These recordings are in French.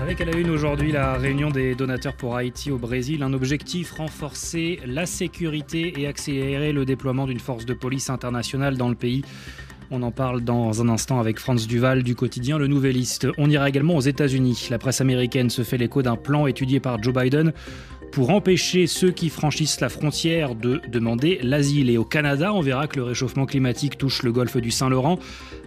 Avec à la une aujourd'hui la réunion des donateurs pour Haïti au Brésil, un objectif renforcer la sécurité et accélérer le déploiement d'une force de police internationale dans le pays. On en parle dans un instant avec Franz Duval du quotidien Le Nouvelliste. On ira également aux États-Unis. La presse américaine se fait l'écho d'un plan étudié par Joe Biden pour empêcher ceux qui franchissent la frontière de demander l'asile. Et au Canada, on verra que le réchauffement climatique touche le golfe du Saint-Laurent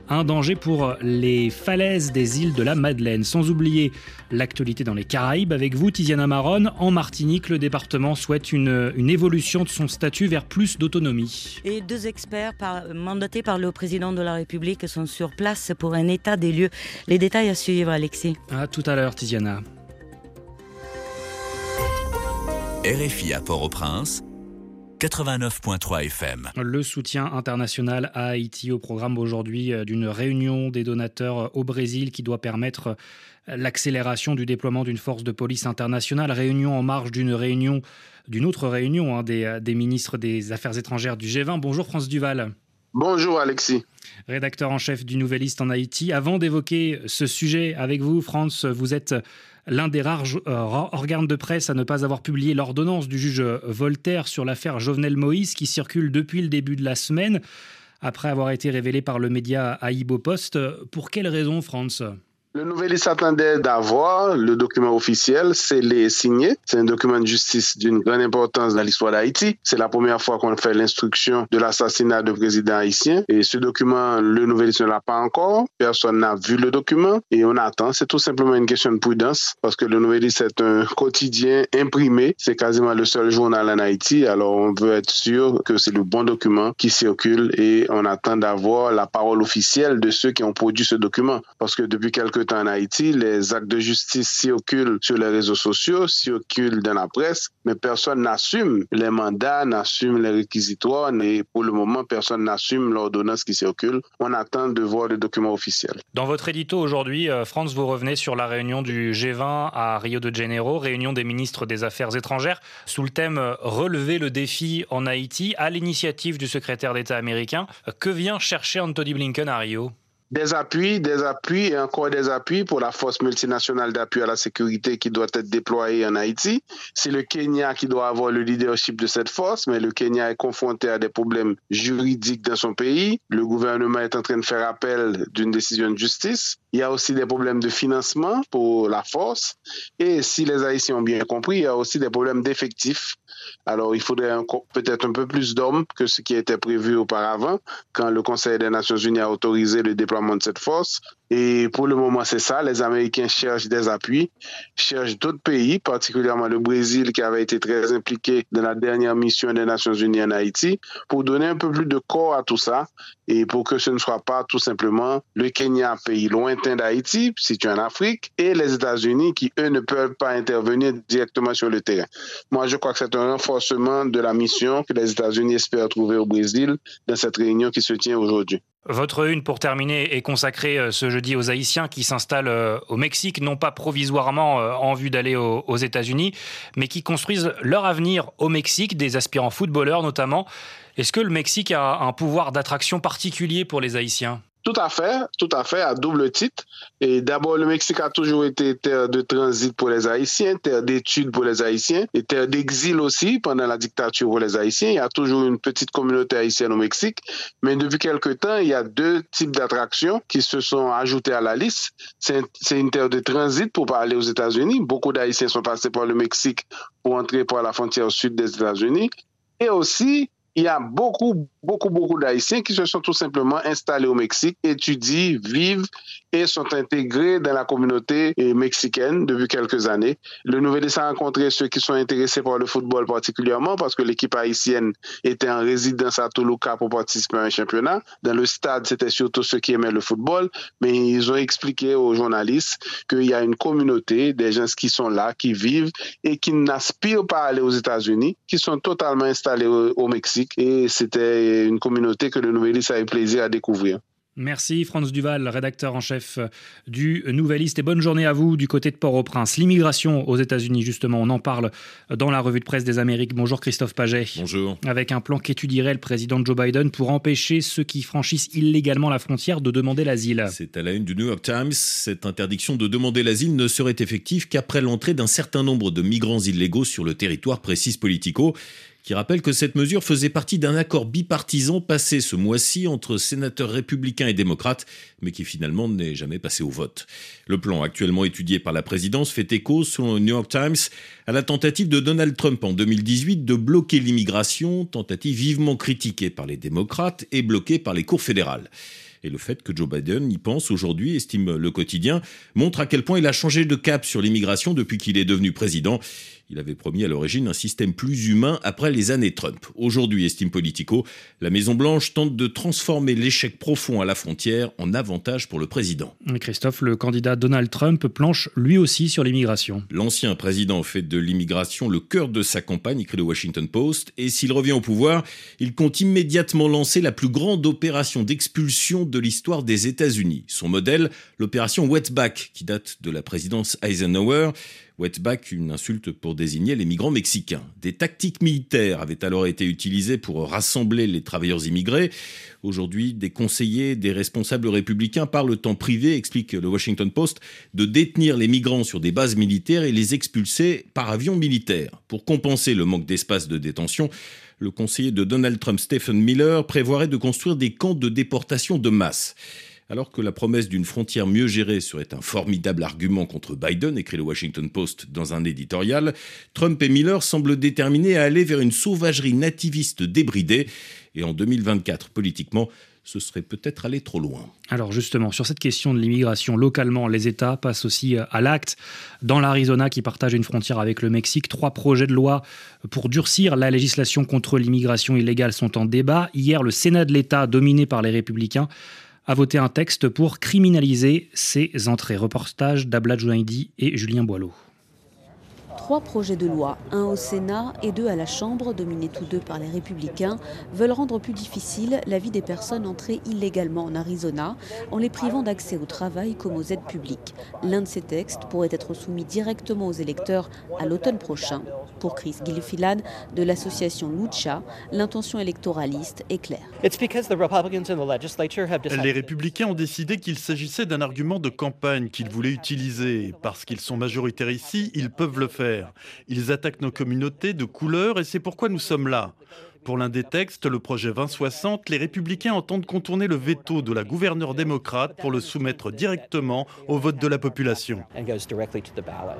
un danger pour les falaises des îles de la Madeleine. Sans oublier l'actualité dans les Caraïbes avec vous, Tiziana Maron. En Martinique, le département souhaite une, une évolution de son statut vers plus d'autonomie. Et deux experts mandatés par le président de la République sont sur place pour un état des lieux. Les détails à suivre, Alexis. À tout à l'heure, Tiziana. RFI à Port-au-Prince 89.3 FM. Le soutien international à Haïti au programme aujourd'hui euh, d'une réunion des donateurs euh, au Brésil qui doit permettre euh, l'accélération du déploiement d'une force de police internationale. Réunion en marge d'une réunion, d'une autre réunion hein, des, des ministres des Affaires étrangères du G20. Bonjour France Duval. Bonjour Alexis. Rédacteur en chef du Nouvelliste en Haïti. Avant d'évoquer ce sujet avec vous, France, vous êtes l'un des rares euh, organes de presse à ne pas avoir publié l'ordonnance du juge Voltaire sur l'affaire Jovenel Moïse qui circule depuis le début de la semaine, après avoir été révélée par le média Aïbo Post. Pour quelle raison, France le nouvel s'attendait d'avoir le document officiel, c'est les signé. C'est un document de justice d'une grande importance dans l'histoire d'Haïti. C'est la première fois qu'on fait l'instruction de l'assassinat de président haïtien. Et ce document, le nouvel ne l'a pas encore. Personne n'a vu le document et on attend. C'est tout simplement une question de prudence parce que le nouvel c'est un quotidien imprimé. C'est quasiment le seul journal en Haïti. Alors on veut être sûr que c'est le bon document qui circule et on attend d'avoir la parole officielle de ceux qui ont produit ce document. Parce que depuis quelques en Haïti, les actes de justice circulent sur les réseaux sociaux, circulent dans la presse, mais personne n'assume les mandats, n'assume les réquisitoires, et pour le moment, personne n'assume l'ordonnance qui circule. On attend de voir les documents officiels. Dans votre édito aujourd'hui, euh, France, vous revenez sur la réunion du G20 à Rio de Janeiro, réunion des ministres des Affaires étrangères, sous le thème euh, Relever le défi en Haïti, à l'initiative du secrétaire d'État américain. Que vient chercher Anthony Blinken à Rio? Des appuis, des appuis et encore des appuis pour la force multinationale d'appui à la sécurité qui doit être déployée en Haïti. C'est le Kenya qui doit avoir le leadership de cette force, mais le Kenya est confronté à des problèmes juridiques dans son pays. Le gouvernement est en train de faire appel d'une décision de justice. Il y a aussi des problèmes de financement pour la force. Et si les Haïtiens ont bien compris, il y a aussi des problèmes d'effectifs. Alors, il faudrait peut-être un peu plus d'hommes que ce qui était prévu auparavant quand le Conseil des Nations Unies a autorisé le déploiement de cette force. Et pour le moment, c'est ça. Les Américains cherchent des appuis, cherchent d'autres pays, particulièrement le Brésil qui avait été très impliqué dans la dernière mission des Nations Unies en Haïti, pour donner un peu plus de corps à tout ça et pour que ce ne soit pas tout simplement le Kenya, pays lointain d'Haïti, situé en Afrique, et les États-Unis qui, eux, ne peuvent pas intervenir directement sur le terrain. Moi, je crois que c'est un renforcement de la mission que les États-Unis espèrent trouver au Brésil dans cette réunion qui se tient aujourd'hui. Votre une, pour terminer, est consacrée euh, ce jeudi aux Haïtiens qui s'installent euh, au Mexique, non pas provisoirement euh, en vue d'aller aux États-Unis, mais qui construisent leur avenir au Mexique, des aspirants footballeurs notamment. Est-ce que le Mexique a un pouvoir d'attraction particulier pour les Haïtiens? Tout à fait, tout à fait, à double titre. Et d'abord, le Mexique a toujours été terre de transit pour les Haïtiens, terre d'études pour les Haïtiens et terre d'exil aussi pendant la dictature pour les Haïtiens. Il y a toujours une petite communauté haïtienne au Mexique. Mais depuis quelque temps, il y a deux types d'attractions qui se sont ajoutées à la liste. C'est une terre de transit pour pas aller aux États-Unis. Beaucoup d'Haïtiens sont passés par le Mexique pour entrer par la frontière sud des États-Unis. Et aussi, il y a beaucoup, beaucoup, beaucoup d'Haïtiens qui se sont tout simplement installés au Mexique, étudient, vivent et sont intégrés dans la communauté mexicaine depuis quelques années. Le nouvel a rencontré ceux qui sont intéressés par le football particulièrement parce que l'équipe haïtienne était en résidence à Toluca pour participer à un championnat. Dans le stade, c'était surtout ceux qui aimaient le football, mais ils ont expliqué aux journalistes qu'il y a une communauté, des gens qui sont là, qui vivent et qui n'aspirent pas à aller aux États-Unis, qui sont totalement installés au, Mexique et c'était une communauté que le Nouvelis a eu plaisir à découvrir. Merci Franz Duval, rédacteur en chef du Nouvelliste et bonne journée à vous du côté de Port-au-Prince. L'immigration aux États-Unis, justement, on en parle dans la revue de presse des Amériques. Bonjour Christophe Paget. Bonjour. Avec un plan qu'étudierait le président Joe Biden pour empêcher ceux qui franchissent illégalement la frontière de demander l'asile. C'est à la une du New York Times. Cette interdiction de demander l'asile ne serait effective qu'après l'entrée d'un certain nombre de migrants illégaux sur le territoire, précise Politico qui rappelle que cette mesure faisait partie d'un accord bipartisan passé ce mois-ci entre sénateurs républicains et démocrates, mais qui finalement n'est jamais passé au vote. Le plan actuellement étudié par la présidence fait écho, selon le New York Times, à la tentative de Donald Trump en 2018 de bloquer l'immigration, tentative vivement critiquée par les démocrates et bloquée par les cours fédérales. Et le fait que Joe Biden y pense aujourd'hui, estime le quotidien, montre à quel point il a changé de cap sur l'immigration depuis qu'il est devenu président. Il avait promis à l'origine un système plus humain après les années Trump. Aujourd'hui, estime Politico, la Maison-Blanche tente de transformer l'échec profond à la frontière en avantage pour le président. Christophe, le candidat Donald Trump planche lui aussi sur l'immigration. L'ancien président fait de l'immigration le cœur de sa campagne, écrit le Washington Post, et s'il revient au pouvoir, il compte immédiatement lancer la plus grande opération d'expulsion de l'histoire des États-Unis. Son modèle, l'opération Wetback, qui date de la présidence Eisenhower, Wetback, une insulte pour désigner les migrants mexicains. Des tactiques militaires avaient alors été utilisées pour rassembler les travailleurs immigrés. Aujourd'hui, des conseillers, des responsables républicains parlent en privé, explique le Washington Post, de détenir les migrants sur des bases militaires et les expulser par avion militaire. Pour compenser le manque d'espace de détention, le conseiller de Donald Trump, Stephen Miller, prévoirait de construire des camps de déportation de masse. Alors que la promesse d'une frontière mieux gérée serait un formidable argument contre Biden, écrit le Washington Post dans un éditorial, Trump et Miller semblent déterminés à aller vers une sauvagerie nativiste débridée. Et en 2024, politiquement, ce serait peut-être aller trop loin. Alors justement, sur cette question de l'immigration, localement, les États passent aussi à l'acte. Dans l'Arizona, qui partage une frontière avec le Mexique, trois projets de loi pour durcir la législation contre l'immigration illégale sont en débat. Hier, le Sénat de l'État, dominé par les républicains, a voté un texte pour criminaliser ces entrées. Reportage d'Abla Jounaidi et Julien Boileau. Trois projets de loi, un au Sénat et deux à la Chambre, dominés tous deux par les républicains, veulent rendre plus difficile la vie des personnes entrées illégalement en Arizona en les privant d'accès au travail comme aux aides publiques. L'un de ces textes pourrait être soumis directement aux électeurs à l'automne prochain. Pour Chris Gilfillan de l'association Lucha, l'intention électoraliste est claire. Les républicains ont décidé qu'il s'agissait d'un argument de campagne qu'ils voulaient utiliser. Parce qu'ils sont majoritaires ici, ils peuvent le faire. Ils attaquent nos communautés de couleur et c'est pourquoi nous sommes là. Pour l'un des textes, le projet 2060, les républicains entendent contourner le veto de la gouverneure démocrate pour le soumettre directement au vote de la population.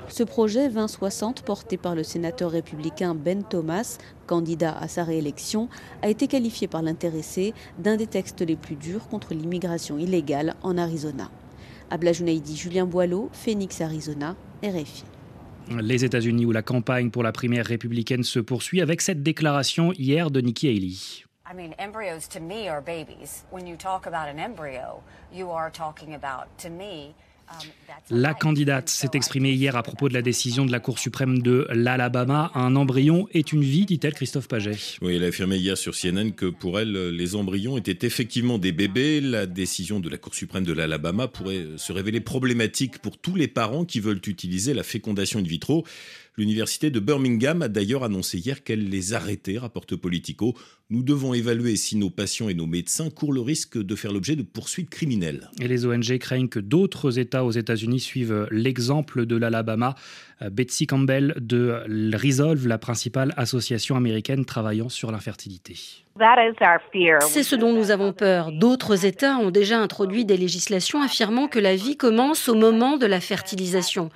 Ce projet 2060, porté par le sénateur républicain Ben Thomas, candidat à sa réélection, a été qualifié par l'intéressé d'un des textes les plus durs contre l'immigration illégale en Arizona. Abla Junaidi, Julien Boileau, Phoenix, Arizona, RFI les États-Unis où la campagne pour la primaire républicaine se poursuit avec cette déclaration hier de Nikki Haley. La candidate s'est exprimée hier à propos de la décision de la Cour suprême de l'Alabama. Un embryon est une vie, dit-elle, Christophe Paget. Oui, elle a affirmé hier sur CNN que pour elle, les embryons étaient effectivement des bébés. La décision de la Cour suprême de l'Alabama pourrait se révéler problématique pour tous les parents qui veulent utiliser la fécondation in vitro. L'université de Birmingham a d'ailleurs annoncé hier qu'elle les arrêtait, rapporte Politico. Nous devons évaluer si nos patients et nos médecins courent le risque de faire l'objet de poursuites criminelles. Et les ONG craignent que d'autres États aux États-Unis suivent l'exemple de l'Alabama. Betsy Campbell de Resolve, la principale association américaine travaillant sur l'infertilité. C'est ce dont nous avons peur. D'autres États ont déjà introduit des législations affirmant que la vie commence au moment de la fertilisation.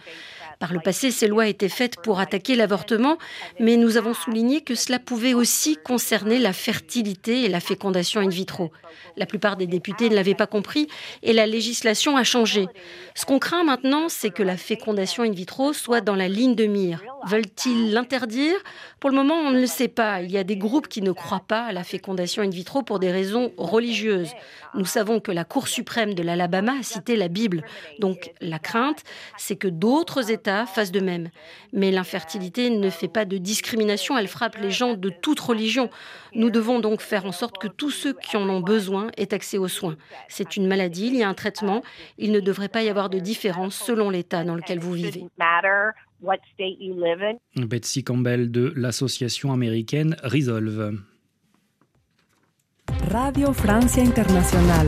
Par le passé, ces lois étaient faites pour attaquer l'avortement, mais nous avons souligné que cela pouvait aussi concerner la fertilité et la fécondation in vitro. La plupart des députés ne l'avaient pas compris et la législation a changé. Ce qu'on craint maintenant, c'est que la fécondation in vitro soit dans la ligne de mire. Veulent-ils l'interdire? Pour le moment, on ne le sait pas. Il y a des groupes qui ne croient pas à la fécondation in vitro pour des raisons religieuses. Nous savons que la Cour suprême de l'Alabama a cité la Bible. Donc la crainte, c'est que d'autres États États fassent de même. Mais l'infertilité ne fait pas de discrimination, elle frappe les gens de toute religion. Nous devons donc faire en sorte que tous ceux qui en ont besoin aient accès aux soins. C'est une maladie, il y a un traitement, il ne devrait pas y avoir de différence selon l'État dans lequel vous vivez. Betsy Campbell de l'association américaine Resolve. Radio Francia Internacional.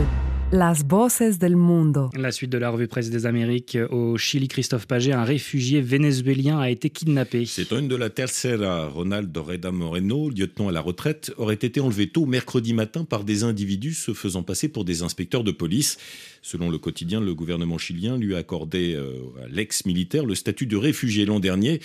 Las voces del mundo. La suite de la revue presse des Amériques au Chili, Christophe Paget, un réfugié vénézuélien a été kidnappé. C'est une de la tercera. Ronald Reda Moreno, lieutenant à la retraite, aurait été enlevé tôt mercredi matin par des individus se faisant passer pour des inspecteurs de police. Selon le quotidien, le gouvernement chilien lui a accordé euh, à l'ex-militaire le statut de réfugié l'an dernier.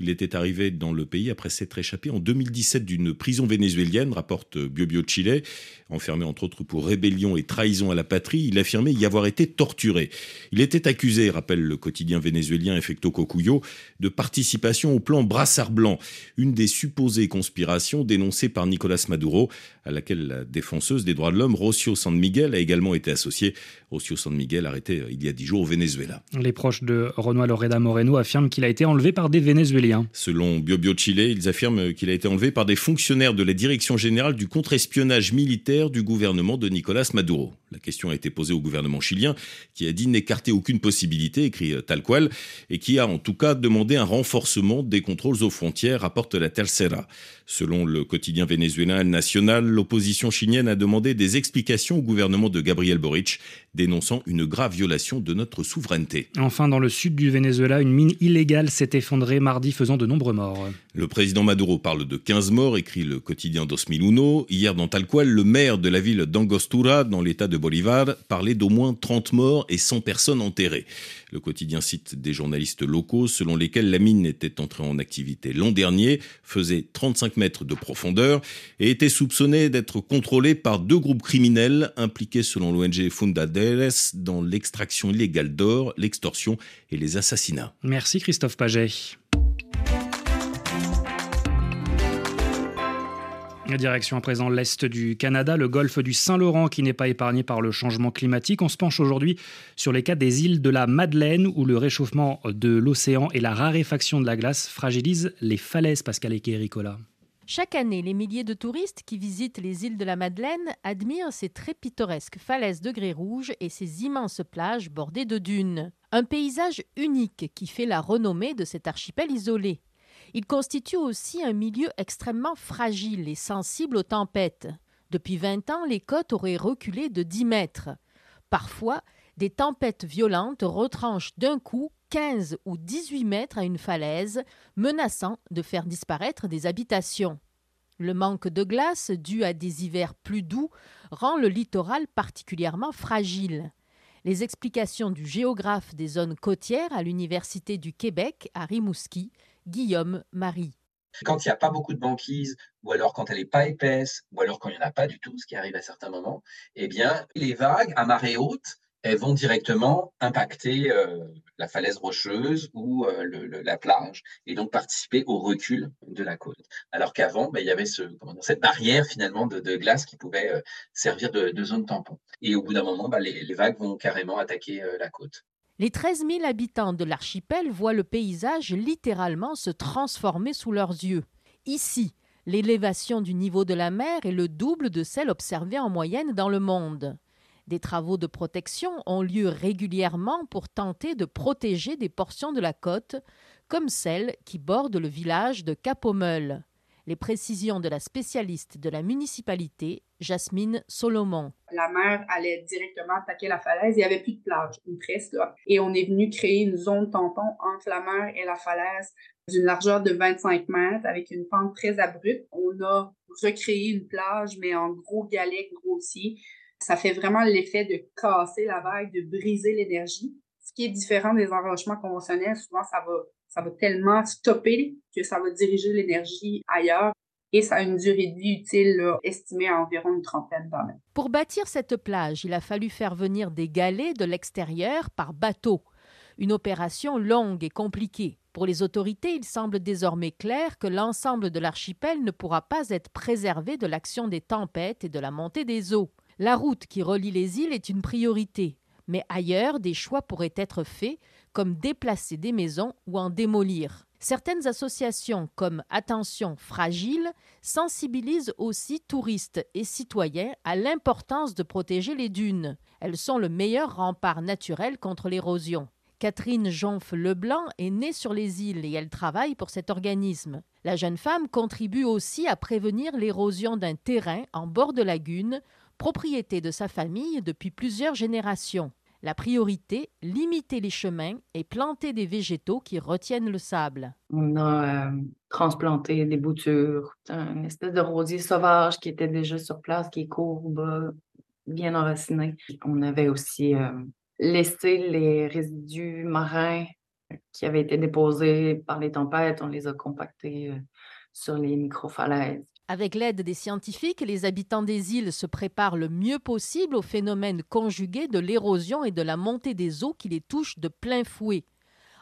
Il était arrivé dans le pays après s'être échappé en 2017 d'une prison vénézuélienne, rapporte BioBio Chile. Enfermé entre autres pour rébellion et trahison à la patrie, il affirmait y avoir été torturé. Il était accusé, rappelle le quotidien vénézuélien Effecto Cocuyo, de participation au plan Brassard Blanc, une des supposées conspirations dénoncées par Nicolas Maduro, à laquelle la défenseuse des droits de l'homme Rocio San Miguel a également été associée. Rocio San Miguel arrêté euh, il y a dix jours au Venezuela. Les proches de Renoir Loreda Moreno affirment qu'il a été enlevé par des Vénézuéliens. Selon BioBio Chile, ils affirment qu'il a été enlevé par des fonctionnaires de la Direction générale du contre-espionnage militaire du gouvernement de Nicolas Maduro. La question a été posée au gouvernement chilien, qui a dit n'écarter aucune possibilité, écrit euh, tal qual, et qui a en tout cas demandé un renforcement des contrôles aux frontières, rapporte la Tercera. Selon le quotidien vénézuélien National, l'opposition chilienne a demandé des explications au gouvernement de Gabriel Boric, dénonçant une grave violation de notre souveraineté. Enfin, dans le sud du Venezuela, une mine illégale s'est effondrée mardi, faisant de nombreux morts. Le président Maduro parle de 15 morts, écrit le quotidien Dos Miluno. Hier, dans Talcual, le maire de la ville d'Angostura, dans l'état de Bolivar, parlait d'au moins 30 morts et 100 personnes enterrées. Le quotidien cite des journalistes locaux selon lesquels la mine était entrée en activité l'an dernier, faisait 35 mètres de profondeur et était soupçonnée d'être contrôlée par deux groupes criminels impliqués selon l'ONG Fundaderes dans l'extraction illégale d'or, l'extorsion et les assassinats. Merci Christophe Paget. Direction à présent l'Est du Canada, le golfe du Saint-Laurent qui n'est pas épargné par le changement climatique. On se penche aujourd'hui sur les cas des îles de la Madeleine où le réchauffement de l'océan et la raréfaction de la glace fragilisent les falaises, Pascal Ricola. Chaque année, les milliers de touristes qui visitent les îles de la Madeleine admirent ces très pittoresques falaises de grès rouge et ces immenses plages bordées de dunes. Un paysage unique qui fait la renommée de cet archipel isolé. Il constitue aussi un milieu extrêmement fragile et sensible aux tempêtes. Depuis 20 ans, les côtes auraient reculé de 10 mètres. Parfois, des tempêtes violentes retranchent d'un coup 15 ou 18 mètres à une falaise, menaçant de faire disparaître des habitations. Le manque de glace, dû à des hivers plus doux, rend le littoral particulièrement fragile. Les explications du géographe des zones côtières à l'Université du Québec à Rimouski Guillaume Marie. Quand il n'y a pas beaucoup de banquise, ou alors quand elle n'est pas épaisse, ou alors quand il n'y en a pas du tout, ce qui arrive à certains moments, eh bien, les vagues à marée haute, elles vont directement impacter euh, la falaise rocheuse ou euh, la plage et donc participer au recul de la côte. Alors qu'avant, ben, il y avait ce, cette barrière finalement de, glace qui pouvait euh, servir de, zone tampon. Et au bout d'un moment, ben, les, vagues vont carrément attaquer la côte. Les 13 000 habitants de l'archipel voient le paysage littéralement se transformer sous leurs yeux. Ici, l'élévation du niveau de la mer est le double de celle observée en moyenne dans le monde. Des travaux de protection ont lieu régulièrement pour tenter de protéger des portions de la côte, comme celle qui borde le village de Capomeul. Les précisions de la spécialiste de la municipalité, Jasmine Solomon. La mer allait directement attaquer la falaise. Il n'y avait plus de plage, ou presque. Et on est venu créer une zone tampon entre la mer et la falaise d'une largeur de 25 mètres avec une pente très abrupte. On a recréé une plage, mais en gros galet grossier. Ça fait vraiment l'effet de casser la vague, de briser l'énergie. Ce qui est différent des enrochements conventionnels, souvent ça va ça va tellement stopper que ça va diriger l'énergie ailleurs et ça a une durée de vie utile estimée à environ une trentaine d'années. Pour bâtir cette plage, il a fallu faire venir des galets de l'extérieur par bateau. Une opération longue et compliquée. Pour les autorités, il semble désormais clair que l'ensemble de l'archipel ne pourra pas être préservé de l'action des tempêtes et de la montée des eaux. La route qui relie les îles est une priorité, mais ailleurs, des choix pourraient être faits comme déplacer des maisons ou en démolir. Certaines associations comme Attention Fragile sensibilisent aussi touristes et citoyens à l'importance de protéger les dunes. Elles sont le meilleur rempart naturel contre l'érosion. Catherine Jonf-Leblanc est née sur les îles et elle travaille pour cet organisme. La jeune femme contribue aussi à prévenir l'érosion d'un terrain en bord de lagune, propriété de sa famille depuis plusieurs générations. La priorité, limiter les chemins et planter des végétaux qui retiennent le sable. On a euh, transplanté des boutures, une espèce de rosier sauvage qui était déjà sur place, qui est courbe, bien enraciné. On avait aussi euh, laissé les résidus marins qui avaient été déposés par les tempêtes, on les a compactés euh, sur les microfalaises. Avec l'aide des scientifiques, les habitants des îles se préparent le mieux possible au phénomène conjugué de l'érosion et de la montée des eaux qui les touchent de plein fouet,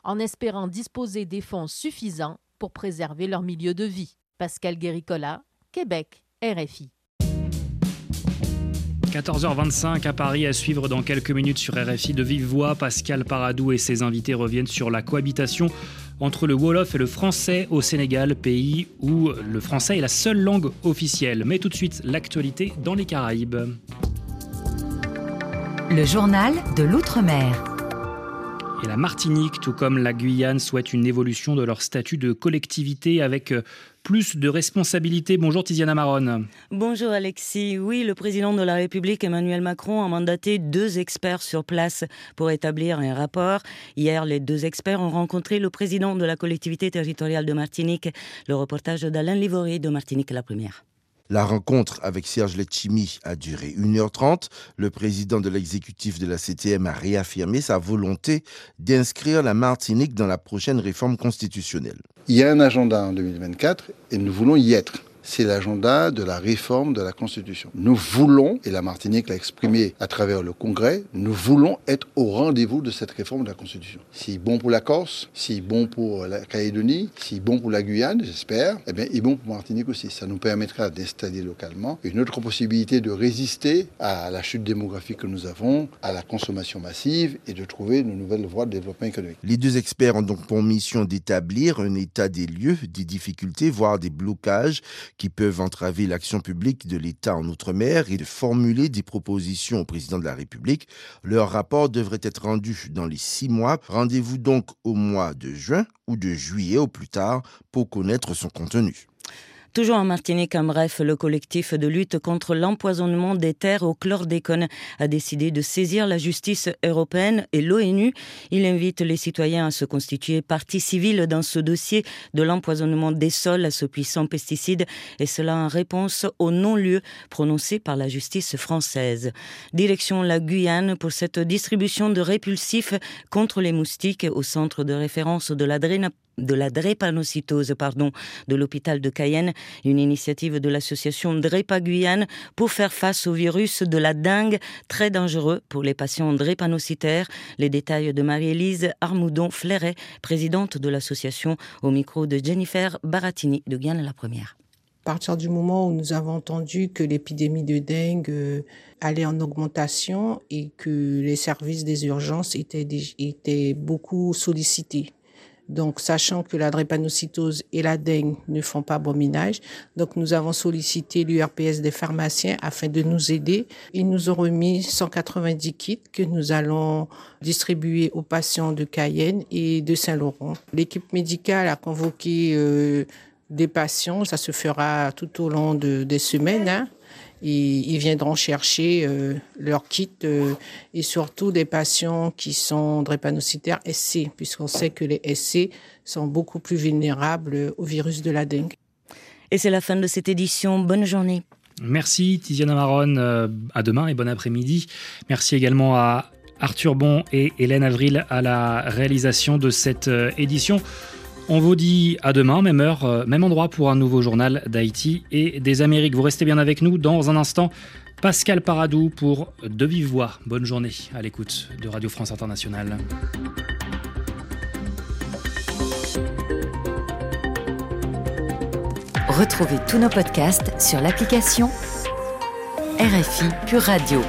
en espérant disposer des fonds suffisants pour préserver leur milieu de vie. Pascal Guéricola, Québec, RFI. 14h25 à Paris à suivre dans quelques minutes sur RFI de vive voix. Pascal Paradou et ses invités reviennent sur la cohabitation entre le Wolof et le français au Sénégal, pays où le français est la seule langue officielle. Mais tout de suite, l'actualité dans les Caraïbes. Le journal de l'Outre-mer. Et la Martinique, tout comme la Guyane, souhaite une évolution de leur statut de collectivité avec euh, plus de responsabilités. Bonjour Tiziana Maron. Bonjour Alexis. Oui, le président de la République Emmanuel Macron a mandaté deux experts sur place pour établir un rapport. Hier, les deux experts ont rencontré le président de la collectivité territoriale de Martinique. Le reportage d'Alain Livory de Martinique la première. La rencontre avec Serge Letchimi a duré 1h30. Le président de l'exécutif de la CTM a réaffirmé sa volonté d'inscrire la Martinique dans la prochaine réforme constitutionnelle. Il y a un agenda en 2024 et nous voulons y être c'est l'agenda de la réforme de la Constitution. Nous voulons, et la Martinique l'a exprimé à travers le Congrès, nous voulons être au rendez-vous de cette réforme de la Constitution. Si bon pour la Corse, si bon pour la Calédonie, si bon pour la Guyane, j'espère, eh bien, il bon pour Martinique aussi. Ça nous permettra d'installer localement une autre possibilité de résister à la chute démographique que nous avons, à la consommation massive et de trouver de nouvelles voies de développement économique. Les deux experts ont donc pour mission d'établir un état des lieux, des difficultés, voire des blocages qui peuvent entraver l'action publique de l'État en Outre-mer et de formuler des propositions au président de la République. Leur rapport devrait être rendu dans les six mois. Rendez-vous donc au mois de juin ou de juillet au plus tard pour connaître son contenu. Toujours en Martinique, en bref, le collectif de lutte contre l'empoisonnement des terres au chlordécone a décidé de saisir la justice européenne et l'ONU. Il invite les citoyens à se constituer partie civile dans ce dossier de l'empoisonnement des sols à ce puissant pesticide et cela en réponse au non-lieu prononcé par la justice française. Direction la Guyane pour cette distribution de répulsifs contre les moustiques au centre de référence de l'adrénaline de la drépanocytose pardon, de l'hôpital de Cayenne, une initiative de l'association Drépa Guyane pour faire face au virus de la dengue, très dangereux pour les patients drépanocytaires. Les détails de Marie-Élise Armoudon-Fleuret, présidente de l'association, au micro de Jennifer Baratini de Guyane la Première. À partir du moment où nous avons entendu que l'épidémie de dengue euh, allait en augmentation et que les services des urgences étaient beaucoup sollicités donc, sachant que la drépanocytose et la dengue ne font pas bon minage, donc nous avons sollicité l'URPS des pharmaciens afin de nous aider. Ils nous ont remis 190 kits que nous allons distribuer aux patients de Cayenne et de Saint-Laurent. L'équipe médicale a convoqué euh, des patients, ça se fera tout au long de, des semaines. Hein ils viendront chercher euh, leur kit euh, et surtout des patients qui sont drépanocytaires SC, puisqu'on sait que les SC sont beaucoup plus vulnérables au virus de la dengue. Et c'est la fin de cette édition. Bonne journée. Merci Tiziana Maron. Euh, à demain et bon après-midi. Merci également à Arthur Bon et Hélène Avril à la réalisation de cette édition. On vous dit à demain, même heure, euh, même endroit pour un nouveau journal d'Haïti et des Amériques. Vous restez bien avec nous dans un instant. Pascal Paradou pour De Vive Voix. Bonne journée à l'écoute de Radio France Internationale. Retrouvez tous nos podcasts sur l'application RFI Pure Radio.